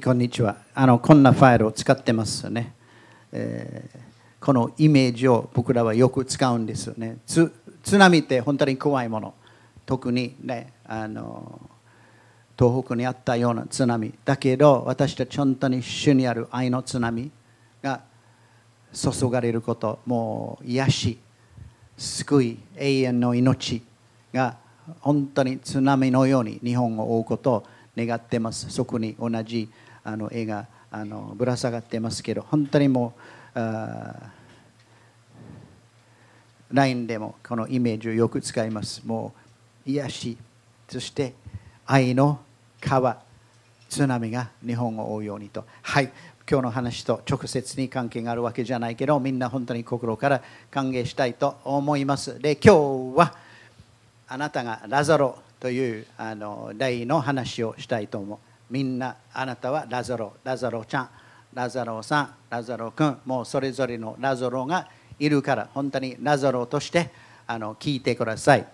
こんにちは。あのこんなファイルを使ってますね、えーこのイメージを僕らはよく使うんですよね。津波って本当に怖いもの。特にねあの東北にあったような津波だけど私たち本当に主にある愛の津波が注がれること。もう癒し救い永遠の命が本当に津波のように日本を追うことを願ってます。そこに同じあの絵があのぶら下がってますけど本当にもう LINE でもこのイメージをよく使います。もう癒しそして愛の川津波が日本を追うようにと。はい。今日の話と直接に関係があるわけじゃないけどみんな本当に心から歓迎したいと思います。で今日はあなたがラザロというあの題の話をしたいと思う。みんなあなたはラザロラザロちゃんラザロさんラザロ君もうそれぞれのラザロがいるから本当にラザロとしてあの聞いてください。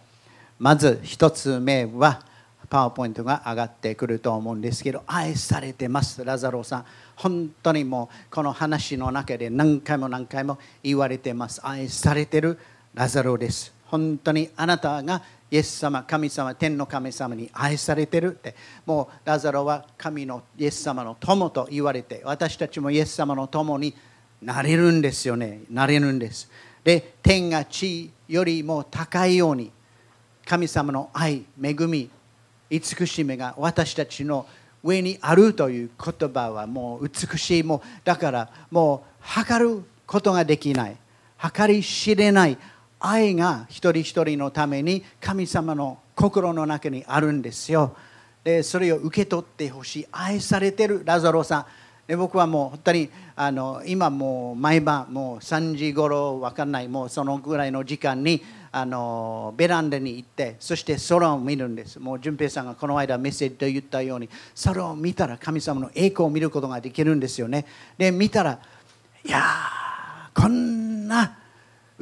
まず一つ目はパワーポイントが上がってくると思うんですけど愛されてますラザロさん。本当にもうこの話の中で何回も何回も言われてます。愛されてるラザロです。本当にあなたがイエス様神様天の神様に愛されてるってもうラザロは神のイエス様の友と言われて私たちもイエス様の友になれるんですよね。なれるんです。で天が地よりも高いように神様の愛恵み慈しみが私たちの上にあるという言葉はもう美しい。もうだからもう測ることができない。計り知れない。愛が一人一人のために神様の心の中にあるんですよ。でそれを受け取ってほしい。愛されてる。ラザロさん。で僕はもう本当にあの今もう毎晩もう3時頃分かんないもうそのぐらいの時間にあのベランダに行ってそして空を見るんです。もう淳平さんがこの間メッセージで言ったように空を見たら神様の栄光を見ることができるんですよね。で見たらいやこんな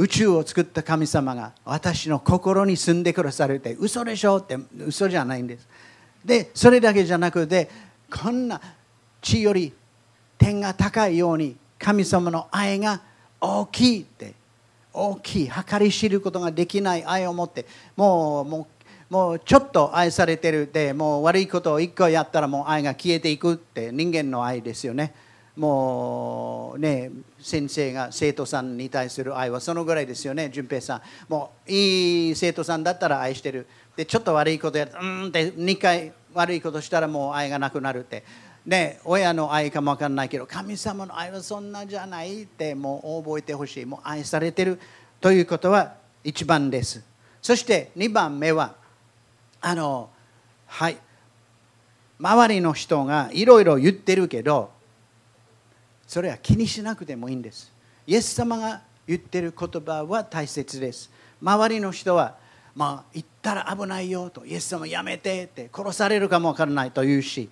宇宙を作った神様が私の心に住んでくださるって嘘でしょって嘘じゃないんです。でそれだけじゃなくてこんな地より天が高いように神様の愛が大きいって大きい計り知ることができない愛を持ってもうもうもうちょっと愛されてるでもう悪いことを一個やったらもう愛が消えていくって人間の愛ですよね。もうね先生が生徒さんに対する愛はそのぐらいですよね淳平さん。もういい生徒さんだったら愛してる。でちょっと悪いことやうんって2回悪いことしたらもう愛がなくなるって。ね、親の愛かも分かんないけど神様の愛はそんなじゃないってもう覚えてほしい。もう愛されてる。ということは一番です。そして2番目はあのはい。周りの人がいろいろ言ってるけどそれは気にしなくてもいいんです。イエス様が言ってる言葉は大切です。周りの人はまあ言ったら危ないよと。イエス様やめてって殺されるかも分からないと言うし。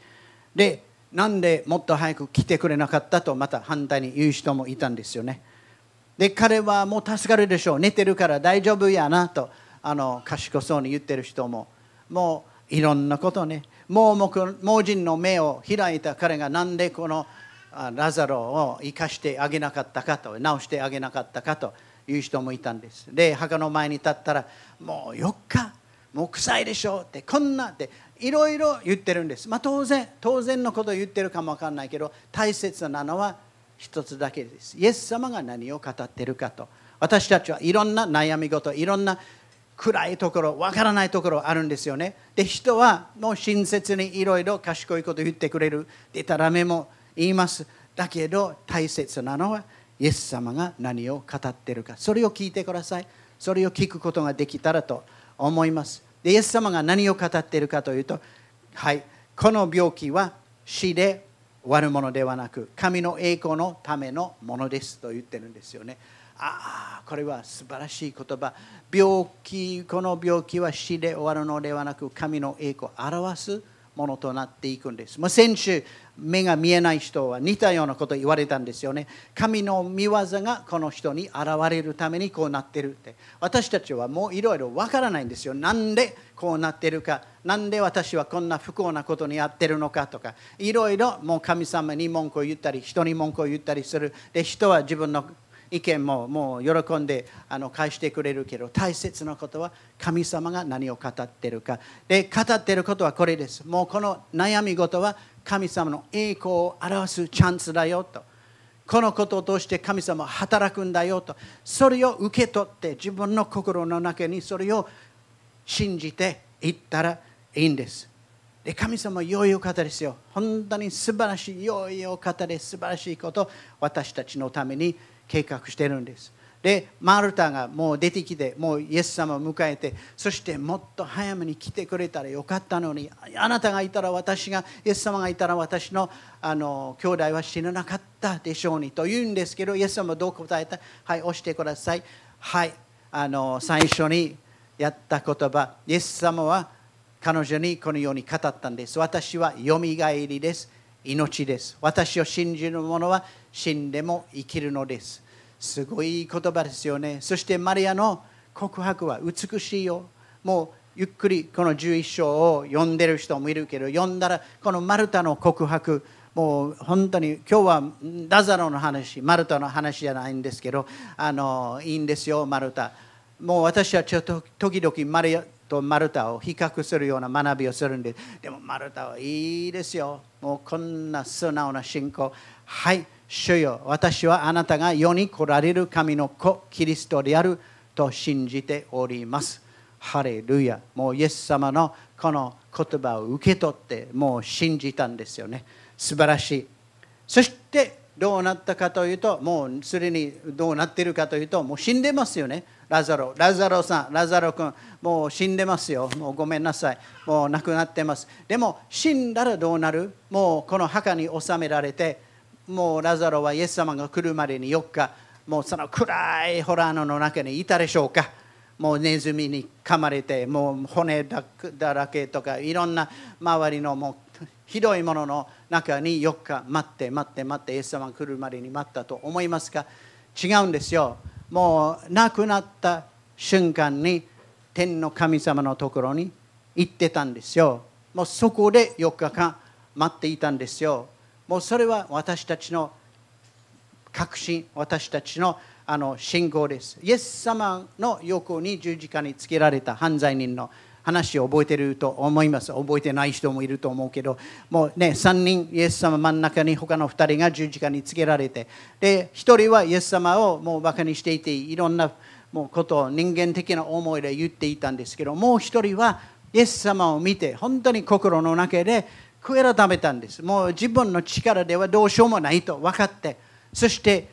でなんでもっと早く来てくれなかったとまた反対に言う人もいたんですよね。で彼はもう助かるでしょう。寝てるから大丈夫やなとあの賢そうに言ってる人も。もういろんなことね。盲目盲人の目を開いた彼がなんでこのラザロを生かしてあげなかったかと直してあげなかったかという人もいたんですで墓の前に立ったらもう4日もう臭いでしょってこんなっていろいろ言ってるんです。まあ、当然、当然のことを言ってるかもわかんないけど、大切なのは一つだけです。イエス様が何を語ってるかと。私たちはいろんな悩み事、いろんな暗いところ、わからないところあるんですよね。で、人はもう親切にいろいろ賢いこと言ってくれる。でたらめも言います。だけど、大切なのは、イエス様が何を語っているか。それを聞いてください。それを聞くことができたらと思います。でイエス様が何を語っているかというと、はい、この病気は死で終わるものではなく神の栄光のためのものですと言ってるんですよね。ああこれは素晴らしい言葉病気この病気は死で終わるのではなく神の栄光を表すものとなっていくんです。もう先週目が見えない人は似たようなこと言われたんですよね。神の見業がこの人に現れるためにこうなってるって。私たちはもういろいろわからないんですよ。なんでこうなってるか。なんで私はこんな不幸なことにやってるのかとか。いろいろもう神様に文句を言ったり人に文句を言ったりする。で人は自分の意見ももう喜んであの返してくれるけど大切なことは神様が何を語ってるか。で語ってることはこれです。もうこの悩み事は神様の栄光を表すチャンスだよと。このことを通して神様は働くんだよと。それを受け取って自分の心の中にそれを信じていったらいいんです。で神様は良いお方ですよ。本当に素晴らしい良いお方で素晴らしいことを私たちのために計画してるんです。でマルタがもう出てきてもうイエス様を迎えてそしてもっと早めに来てくれたらよかったのにあなたがいたら私がイエス様がいたら私のあの兄弟は死ななかったでしょうにと言うんですけどイエス様はどう答えた？はい押してください。はいあの最初にやった言葉。イエス様は彼女にこのように語ったんです。私はよみがえりです。命です。私を信じる者は死んでも生きるのです。すごい言葉ですよね。そしてマリアの告白は美しいよ。もうゆっくりこの11章を読んでる人もいるけど読んだらこのマルタの告白。もう本当に今日はラザロの話マルタの話じゃないんですけどあのいいんですよマルタ。もう私はちょっと時々マリアとマルタを比較するような学びをするんで。でもマルタはいいですよ。もうこんな素直な信仰。はい。主よ私はあなたが世に来られる神の子キリストであると信じております。ハレルヤ。もうイエス様のこの言葉を受け取ってもう信じたんですよね。素晴らしい。そしてどうなったかというともうすでにどうなっているかというともう死んでますよね。ラザロ。ラザロさんラザロ君もう死んでますよ。もうごめんなさい。もう亡くなってます。でも死んだらどうなる？もうこの墓に収められてもうラザロはイエス様が来るまでに4日もうその暗いホラーの中にいたでしょうか。もうネズミに噛まれてもう骨だらけとかいろんな周りのもうひどいものの中に4日待って待って待ってイエス様が来るまでに待ったと思いますか。違うんですよ。もう亡くなった瞬間に天の神様のところに行ってたんですよ。もうそこで4日間待っていたんですよ。もうそれは私たちの確信私たちのあの信仰です。イエス様の横に十字架につけられた犯罪人の話を覚えていると思います。覚えてない人もいると思うけどもうね3人イエス様真ん中に他の2人が十字架につけられて。で1人はイエス様をもうバカにしていていろんなもうことを人間的な思いで言っていたんですけどもう1人はイエス様を見て本当に心の中で悔い改めたんです。もう自分の力ではどうしようもないと分かって。そして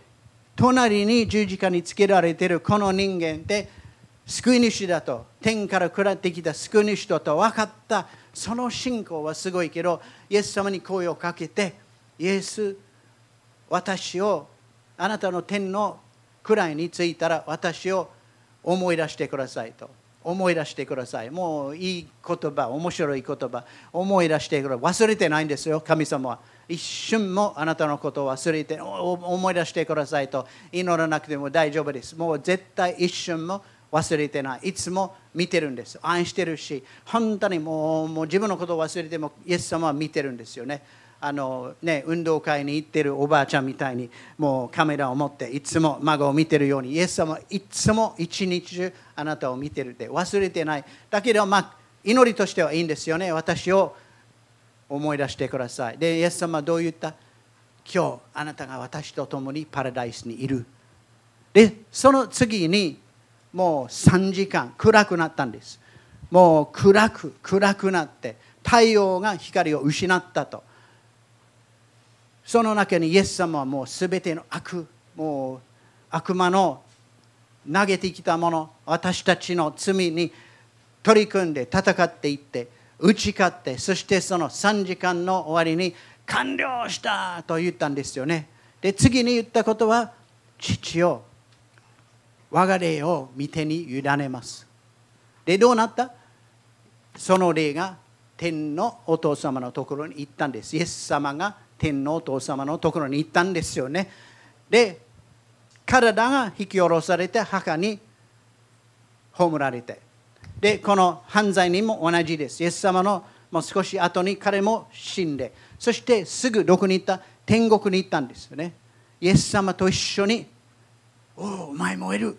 隣に十字架につけられているこの人間で救い主だと天から下ってきた救い主だと分かった。その信仰はすごいけどイエス様に声をかけてイエス私をあなたの天の位についたら私を思い出してくださいと。思い出してください。もういい言葉、面白い言葉、思い出してください。忘れてないんですよ、神様は。一瞬もあなたのことを忘れて思い出してくださいと祈らなくても大丈夫です。もう絶対一瞬も忘れてない。いつも見てるんです。愛してるし、本当にもうもう自分のことを忘れてもイエス様は見てるんですよね。あのね、運動会に行ってるおばあちゃんみたいにもうカメラを持っていつも孫を見てるようにイエス様はいつも一日中あなたを見てるって忘れてない。だけど、まあ、祈りとしてはいいんですよね。私を思い出してください。でイエス様はどう言った？今日あなたが私と共にパラダイスにいる。でその次にもう3時間暗くなったんです。もう暗く暗くなって太陽が光を失ったと。その中にイエス様はもうすべての悪もう悪魔の投げてきたもの私たちの罪に取り組んで戦っていって打ち勝ってそしてその3時間の終わりに完了したと言ったんですよね。で次に言ったことは父を我が霊を見てに委ねます。でどうなった？その霊が天のお父様のところに行ったんです。イエス様が天のお父様のところに行ったんですよね。で体が引き下ろされて墓に葬られて。でこの犯罪人も同じです。イエス様のもう少し後に彼も死んで。そしてすぐどこに行った？天国に行ったんですよね。イエス様と一緒に「おおお前もいる。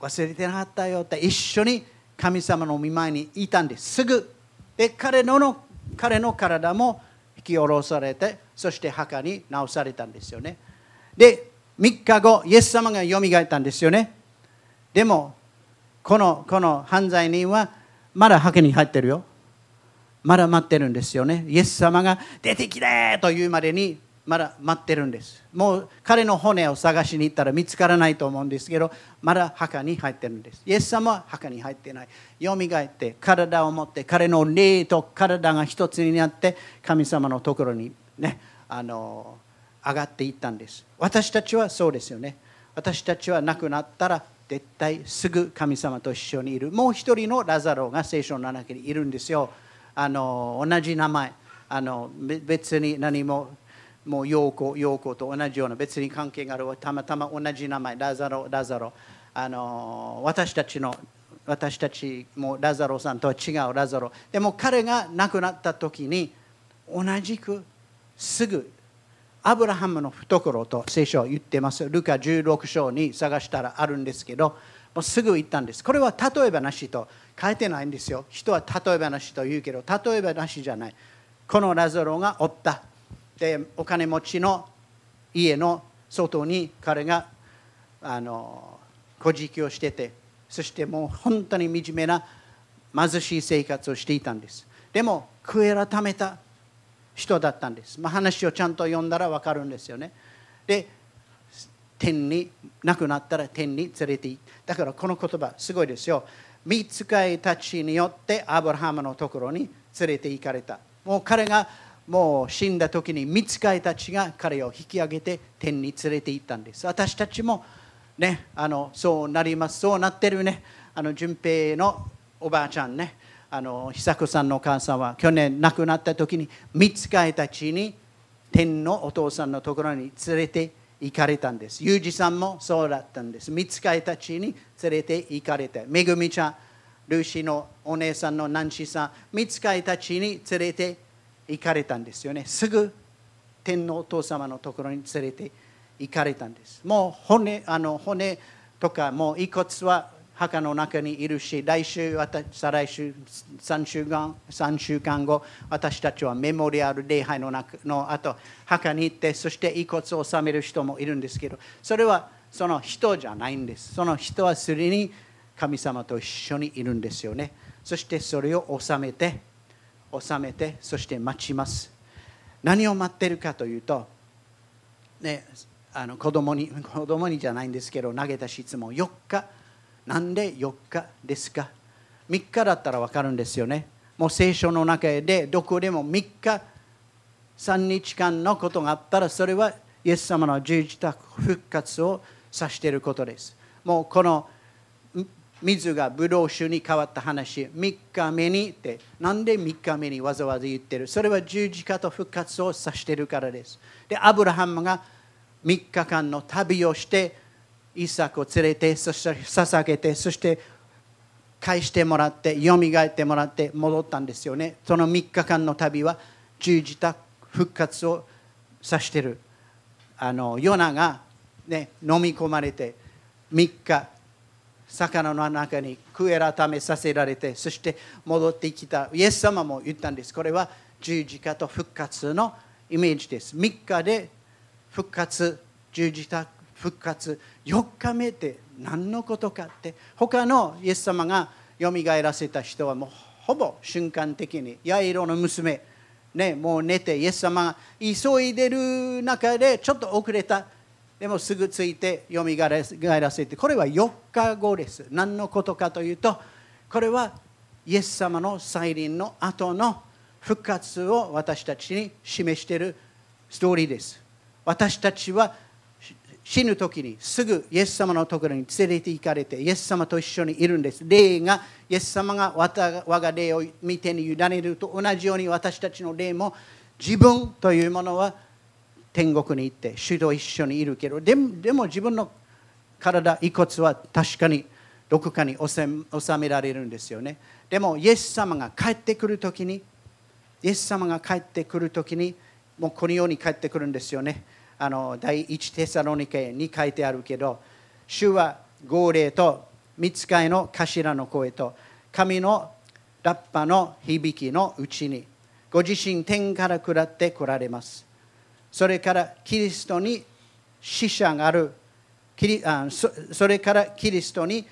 忘れてなかったよ」って一緒に神様の見舞いにいたんです。すぐ。で彼の彼の体も引き下ろされてそして墓に直されたんですよね。で3日後イエス様がよみがえったんですよね。でもこのこの犯罪人はまだ墓に入ってるよ。まだ待ってるんですよね。イエス様が出てきてというまでにまだ待ってるんです。もう彼の骨を探しに行ったら見つからないと思うんですけどまだ墓に入ってるんです。イエス様は墓に入ってない。よみがえって体を持って彼の霊と体が一つになって神様のところにねあの上がっていったんです。私たちはそうですよね。私たちは亡くなったら絶対すぐ神様と一緒にいる。もう一人のラザロが聖書の中にいるんですよ。あの同じ名前。あの別に何ももう陽子陽子と同じような別に関係がある。たまたま同じ名前。ラザロラザロ。あの私たちの私たちもラザロさんとは違うラザロ。でも彼が亡くなった時に同じくすぐアブラハムの懐と聖書は言ってます。ルカ16章に探したらあるんですけど、もうすぐ行ったんです。これは例え話と書いてないんですよ。人は例え話と言うけど、例え話じゃない。このラザロがおった。で、お金持ちの家の外に彼があの小じをしてて、そしてもう本当に惨めな貧しい生活をしていたんです。でも、悔い改めた人だったんです、まあ、話をちゃんと読んだら分かるんですよね。で天に亡くなったら天に連れて行だからこの言葉すごいですよ。見つかいたちによってアブラハムのところに連れて行かれた。もう彼がもう死んだ時に見つかいたちが彼を引き上げて天に連れて行ったんです。私たちもねあのそうなります。そうなってるね。あの順平のおばあちゃんね。あの久子さんのお母さんは去年亡くなった時に見つかいたちに天のお父さんのところに連れて行かれたんです。ユージさんもそうだったんです。見つかいたちに連れて行かれて、めぐみちゃん、ルーシーのお姉さんのナンシーさん、見つかいたちに連れて行かれたんですよね。すぐ天のお父様のところに連れて行かれたんです。もう骨あの骨とかもう遺骨は墓の中にいるし、来週、再来週3週間、3週間後、私たちはメモリアル礼拝の中の後、墓に行って、そして遺骨を納める人もいるんですけど、それはその人じゃないんです。その人はすでに神様と一緒にいるんですよね。そしてそれを納めて、納めて、そして待ちます。何を待ってるかというと、ね、あの子供に子供にじゃないんですけど投げた質問4日なんで4日ですか？3日だったら分かるんですよね。もう聖書の中でどこでも3日3日間のことがあったらそれはイエス様の十字架復活を指していることです。もうこの水がブドウ酒に変わった話3日目にってなんで3日目にわざわざ言ってる？それは十字架と復活を指しているからです。でアブラハムが3日間の旅をしてイサクを連れてそして捧げてそして返してもらってよみがえってもらって戻ったんですよね。その3日間の旅は十字架復活を指してる。あのヨナが、ね、飲み込まれて3日魚の中に悔い改めさせられてそして戻ってきた。イエス様も言ったんです。これは十字架と復活のイメージです。3日で復活十字架復活4日目って何のことかって他のイエス様がよみがえらせた人はもうほぼ瞬間的にヤイロの娘ね、もう寝てイエス様が急いでる中でちょっと遅れた。でもすぐついてよみがえらせてこれは4日後です。何のことかというとこれはイエス様の再臨の後の復活を私たちに示しているストーリーです。私たちは死ぬ時にすぐイエス様のところに連れて行かれてイエス様と一緒にいるんです。霊がイエス様が我が霊を見てに委ねると同じように私たちの霊も自分というものは天国に行って主と一緒にいるけどでもでも自分の体遺骨は確かにどこかに収められるんですよね。でもイエス様が帰ってくるときにイエス様が帰ってくるときにもうこのように帰ってくるんですよね。あの第一テサロニケに書いてあるけど主は号令と見つかいの頭の声と神のラッパの響きのうちにご自身天から下って来られます。それからキリストに死者がある。あそそれからキリストに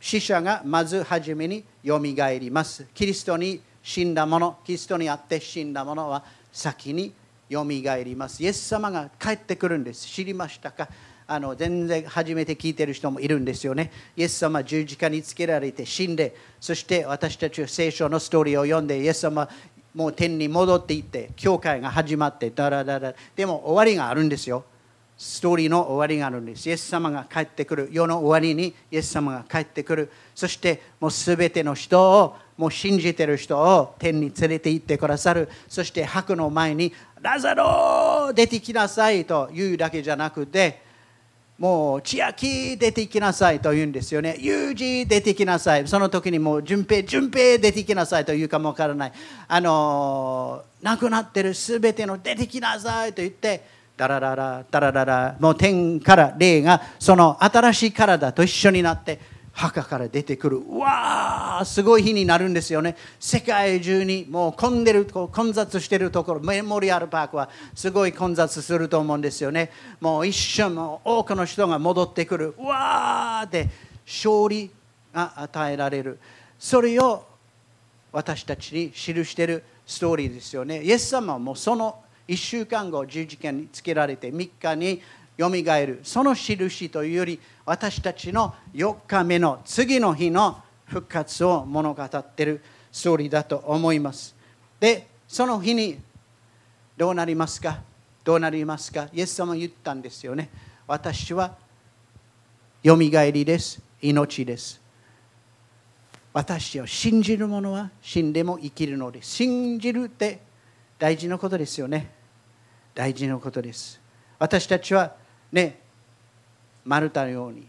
死者がまず初めによみがえります。キリストに死んだ者キリストにあって死んだ者は先によみがえりますイエス様が帰ってくるんです知りましたか？あの全然初めて聞いてる人もいるんですよね。イエス様十字架につけられて死んで、そして私たちは聖書のストーリーを読んで、イエス様もう天に戻っていって、教会が始まって、だらだら。でも終わりがあるんですよ。ストーリーの終わりがあるんです。イエス様が帰ってくる。世の終わりにイエス様が帰ってくる。そしてもうすべての人を、もう信じてる人を天に連れて行ってくださる。そして白の前に、ラザロ出てきなさいと言うだけじゃなくて、もう千秋出てきなさいと言うんですよね。ユージ出てきなさい。その時にもう順平、順平出てきなさいと言うかもわからない。あの亡くなってるすべての出てきなさいと言って、ダラララ、ダラララ、もう天から霊がその新しい体と一緒になって、墓から出てくる。うわーすごい日になるんですよね。世界中にもう混んでる混雑してるところメモリアルパークはすごい混雑すると思うんですよね。もう一瞬も多くの人が戻ってくる。うわーって勝利が与えられる。それを私たちに記しているストーリーですよね。イエス様はもうその1週間後十字架につけられて3日によみがえる。その印というより私たちの4日目の次の日の復活を物語っているストーリーだと思います。でその日にどうなりますか？どうなりますか？イエス様言ったんですよね。私はよみがえりです。命です。私を信じる者は死んでも生きるので信じるって大事なことですよね。大事なことです。私たちはねマルタのように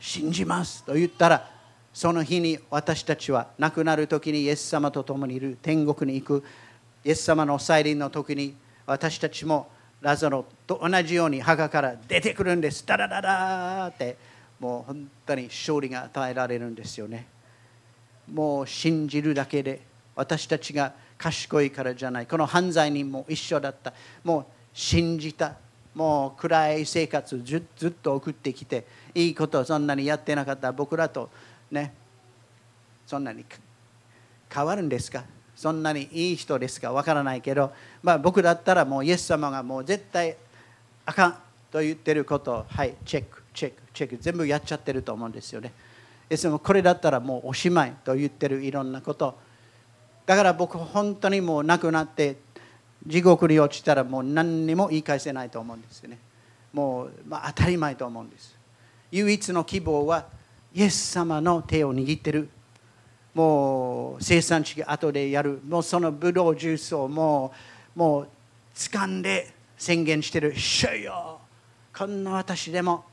信じますと言ったらその日に私たちは亡くなる時にイエス様と共にいる天国に行く。イエス様の再臨の時に私たちもラザロと同じように墓から出てくるんです。ダラダラってもう本当に勝利が与えられるんですよね。もう信じるだけで私たちが賢いからじゃないこの犯罪人も一緒だった。もう信じた。もう暗い生活ずずっと送ってきていいことそんなにやってなかった僕らとねそんなに変わるんですか？そんなにいい人ですか？わからないけど、まあ、僕だったらもうイエス様がもう絶対あかんと言ってることをはいチェックチェックチェック全部やっちゃってると思うんですよね。イエス様これだったらもうおしまいと言ってるいろんなこと。だから僕本当にもう亡くなって地獄に落ちたらもう何にも言い返せないと思うんですね。もう、まあ、当たり前と思うんです。唯一の希望はイエス様の手を握ってる。もう生産地後でやる。もうそのブドウジュースをもうもう掴んで宣言してる「主よこんな私でも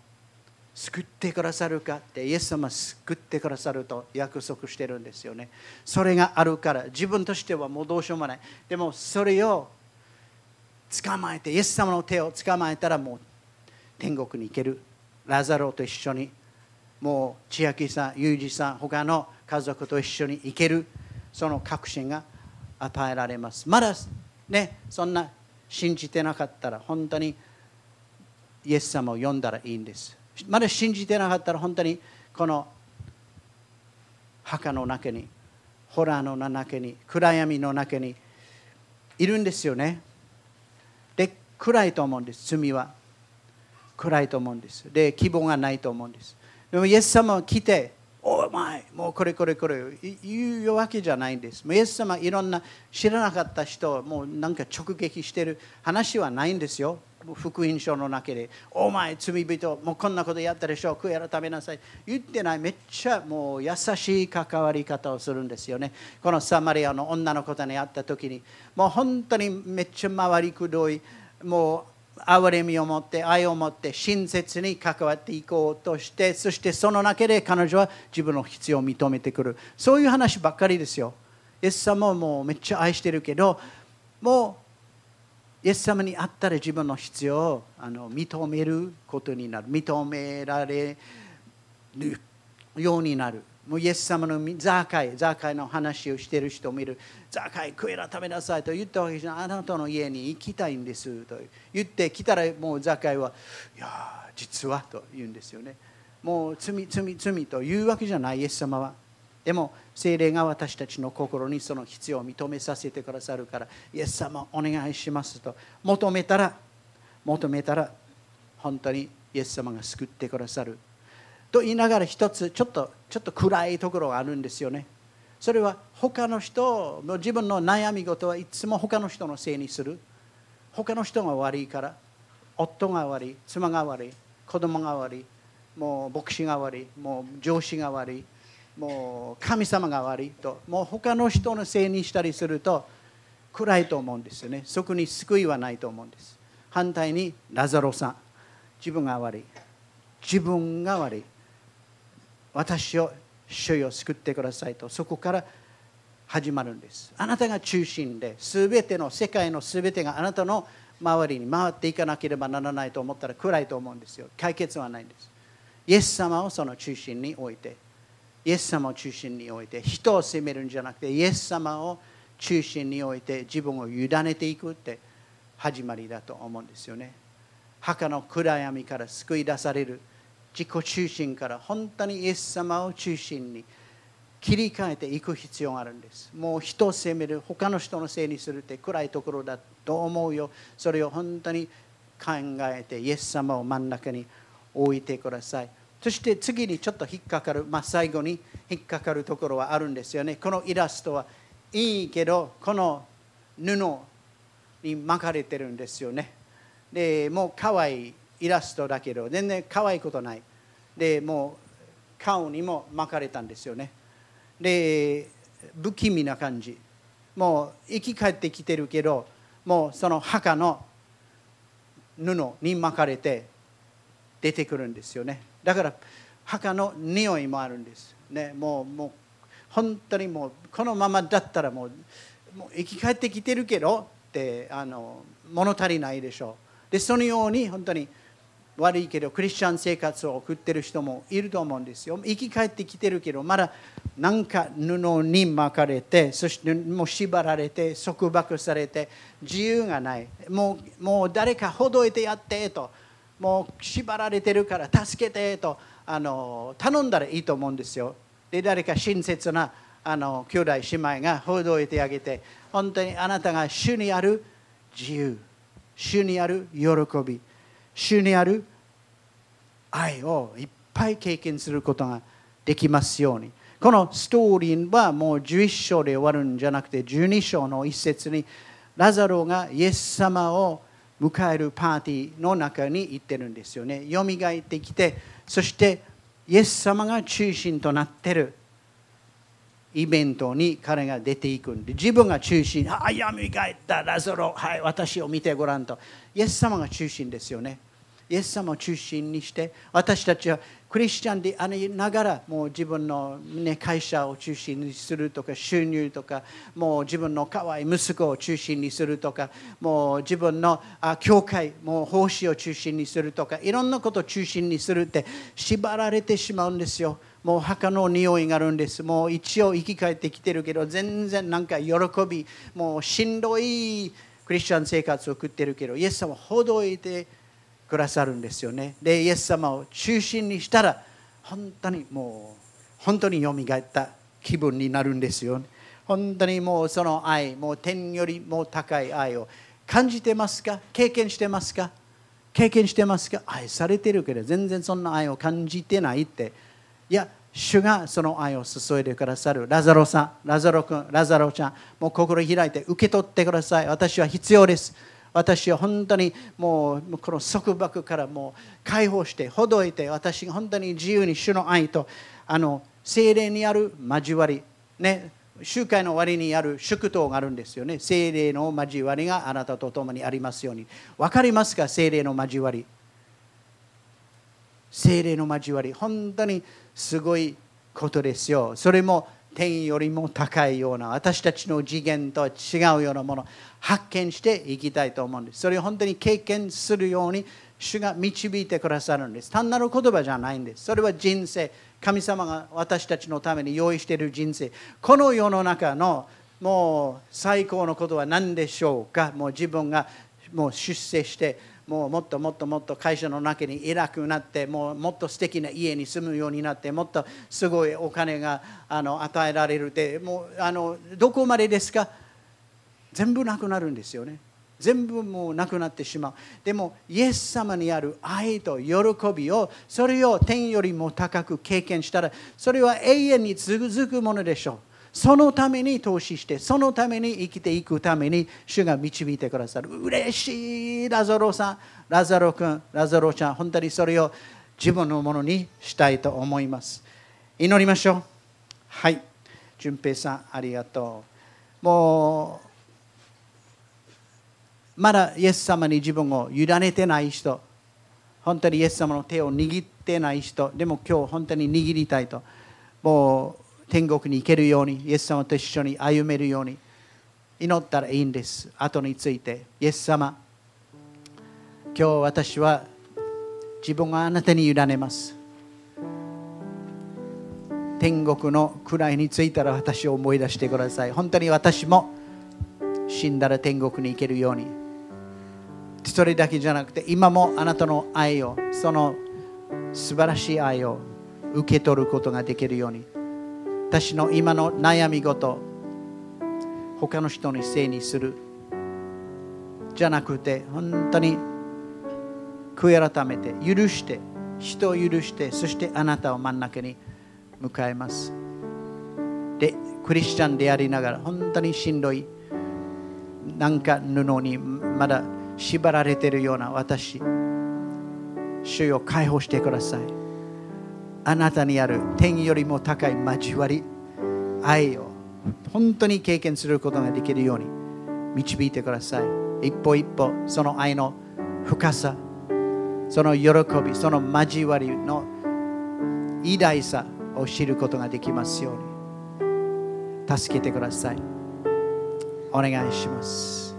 救ってくださるかってイエス様救ってくださると約束してるんですよね。それがあるから自分としてはもうどうしようもない。でもそれを捕まえてイエス様の手を捕まえたらもう天国に行けるラザロと一緒にもう千秋さん、裕二さん、他の家族と一緒に行けるその確信が与えられます。まだね、そんな信じてなかったら本当にイエス様を呼んだらいいんです。まだ信じてなかったら本当にこの墓の中に、ホラーの中に、暗闇の中にいるんですよね。暗いと思うんです罪は。暗いと思うんです。で希望がないと思うんです。でもイエス様は来てお前もうこれこれこれ言うわけじゃないんです。イエス様いろんな知らなかった人もうなんか直撃してる。話はないんですよ。福音書の中で「お前罪人もうこんなことやったでしょ。悔い改めなさい」言ってない。めっちゃもう優しい関わり方をするんですよね。このサマリアの女の子に会った時に。もう本当にめっちゃ回りくどい。もう憐れみを持って愛を持って親切に関わっていこうとしてそしてその中で彼女は自分の必要を認めてくる。そういう話ばっかりですよ。イエス様をもうめっちゃ愛してるけどもうイエス様に会ったら自分の必要をあの認めることになる。認められるようになる。もうイエス様のザーカイ、ザーカイの話をしている人もいる。ザーカイ、クエラ食べなさいと言ったわけじゃない。あなたの家に行きたいんですと言ってきたら、もうザーカイは、いや、実はと言うんですよね。もう罪、罪、罪というわけじゃない、イエス様は。でも、精霊が私たちの心にその必要を認めさせてくださるから、イエス様、お願いしますと求めたら、求めたら、本当にイエス様が救ってくださる。と言いながら一つちょっとちょっと暗いところがあるんですよね。それは他の人の自分の悩み事はいつも他の人のせいにする。他の人が悪いから、夫が悪い、妻が悪い、子供が悪い、もう牧師が悪い、もう上司が悪い、もう神様が悪いと、もう他の人のせいにしたりすると暗いと思うんですよね。そこに救いはないと思うんです。反対にラザロさん、自分が悪い、自分が悪い。私を主よ救ってくださいとそこから始まるんです。あなたが中心で全ての世界の全てがあなたの周りに回っていかなければならないと思ったら暗いと思うんですよ。解決はないんです。イエス様をその中心に置いて。イエス様を中心に置いて人を責めるんじゃなくてイエス様を中心に置いて自分を委ねていくって始まりだと思うんですよね。墓の暗闇から救い出される。自己中心から本当にイエス様を中心に切り替えていく必要があるんです。もう人を責める、他の人のせいにするって暗いところだと思うよ。それを本当に考えてイエス様を真ん中に置いてください。そして次にちょっと引っかかる、まあ、最後に引っかかるところはあるんですよね。このイラストはいいけど、この布に巻かれてるんですよね。でもう可愛いイラストだけど全然可愛いことない。でもう顔にも巻かれたんですよね。で不気味な感じ。もう生き返ってきてるけどもうその墓の布に巻かれて出てくるんですよね。だから墓の匂いもあるんです、ね、もうもう本当にもうこのままだったらもうもう生き返ってきてるけどってあの物足りないでしょう。でそのように本当に悪いけどクリスチャン生活を送ってる人もいると思うんですよ。生き返ってきてるけどまだ何か布に巻かれてそしてもう縛られて束縛されて自由がない。もうもう誰かほどいてやってと。もう縛られてるから助けてと。あの頼んだらいいと思うんですよ。で誰か親切なあの兄弟姉妹がほどいてあげて本当にあなたが主にある自由。主にある喜び。主にある愛をいっぱい経験することができますようにこのストーリーはもう11章で終わるんじゃなくて12章の一節にラザロがイエス様を迎えるパーティーの中に行ってるんですよね。よみがえってきてそしてイエス様が中心となってるイベントに彼が出ていくんで自分が中心ああやみがえったラザロはい私を見てごらんとイエス様が中心ですよねイエス様を中心にして私たちはクリスチャンでありながらもう自分の、ね、会社を中心にするとか収入とかもう自分の可愛い息子を中心にするとかもう自分のあ教会もう奉仕を中心にするとかいろんなことを中心にするって縛られてしまうんですよ。もう墓の匂いがあるんです。もう一応生き返ってきてるけど、全然なんか喜び、もうしんどいクリスチャン生活を送ってるけど、イエス様ほどいてくださるんですよね。で、イエス様を中心にしたら、本当にもう、本当によみがえった気分になるんですよ、ね。本当にもうその愛、もう天よりも高い愛を感じてますか？経験してますか？経験してますか？愛されてるけど全然そんな愛を感じてないっていや主がその愛を注いでくださるラザロさんラザロ君ラザロちゃんもう心開いて受け取ってください私は必要です私は本当にもうこの束縛からもう解放してほどいて私が本当に自由に主の愛とあの精霊にある交わりね集会の終わりにある祝祷があるんですよね。精霊の交わりがあなたと共にありますように。分かりますか？精霊の交わり。精霊の交わり。本当にすごいことですよ。それも天よりも高いような私たちの次元とは違うようなもの発見していきたいと思うんです。それを本当に経験するように主が導いてくださるんです。単なる言葉じゃないんです。それは人生。神様が私たちのために用意している人生。この世の中のもう最高のことは何でしょうか？もう自分がもう出世してもうもっともっともっと会社の中に偉くなってもうもっと素敵な家に住むようになってもっとすごいお金があの与えられるってもうあのどこまでですか？全部なくなるんですよね。全部もうなくなってしまう。でもイエス様にある愛と喜びをそれを天よりも高く経験したらそれは永遠に続くものでしょう。そのために投資して、そのために生きていくために主が導いてくださる。嬉しい、ラザロさん、ラザロ君、ラザロちゃん、本当にそれを自分のものにしたいと思います。祈りましょう。はい。淳平さん、ありがとう。もう、まだイエス様に自分を委ねてない人、本当にイエス様の手を握ってない人、でも今日本当に握りたいと。もう天国に行けるように、イエス様と一緒に歩めるように祈ったらいいんです。後について、イエス様、今日私は自分があなたに委ねます。天国の位に着いたら私を思い出してください。本当に私も死んだら天国に行けるように。それだけじゃなくて、今もあなたの愛を、その素晴らしい愛を受け取ることができるように。私の今の悩み事。他の人にせいにする。じゃなくて本当に悔い改めて許して人を許してそしてあなたを真ん中に迎えます。でクリスチャンでありながら本当にしんどいなんか布にまだ縛られているような私主を解放してください。あなたにある天よりも高い交わり愛を本当に経験することができるように導いてください。一歩一歩その愛の深さその喜びその交わりの偉大さを知ることができますように助けてください。お願いします。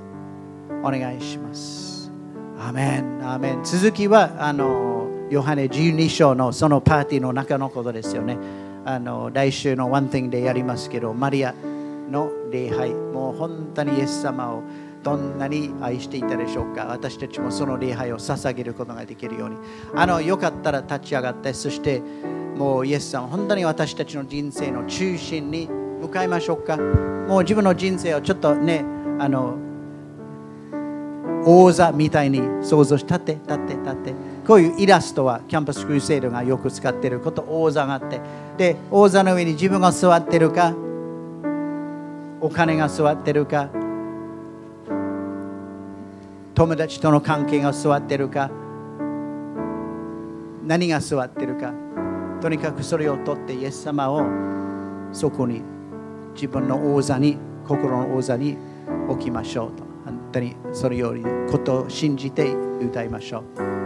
お願いします。アメンアメン。続きはあのヨハネ12章のそのパーティーの中のことですよね。あの来週のワン thing でやりますけど、マリアの礼拝、もう本当にイエス様をどんなに愛していたでしょうか。私たちもその礼拝を捧げることができるように。あのよかったら立ち上がって、そしてもうイエス様、本当に私たちの人生の中心に向かいましょうか。もう自分の人生をちょっとね、あの王座みたいに想像して立って立って立ってこういうイラストはキャンパスクルセイドがよく使っていること王座があってで王座の上に自分が座ってるかお金が座ってるか友達との関係が座ってるか何が座ってるかとにかくそれを取ってイエス様をそこに自分の王座に心の王座に置きましょうと本当にそれよりことを信じて歌いましょう。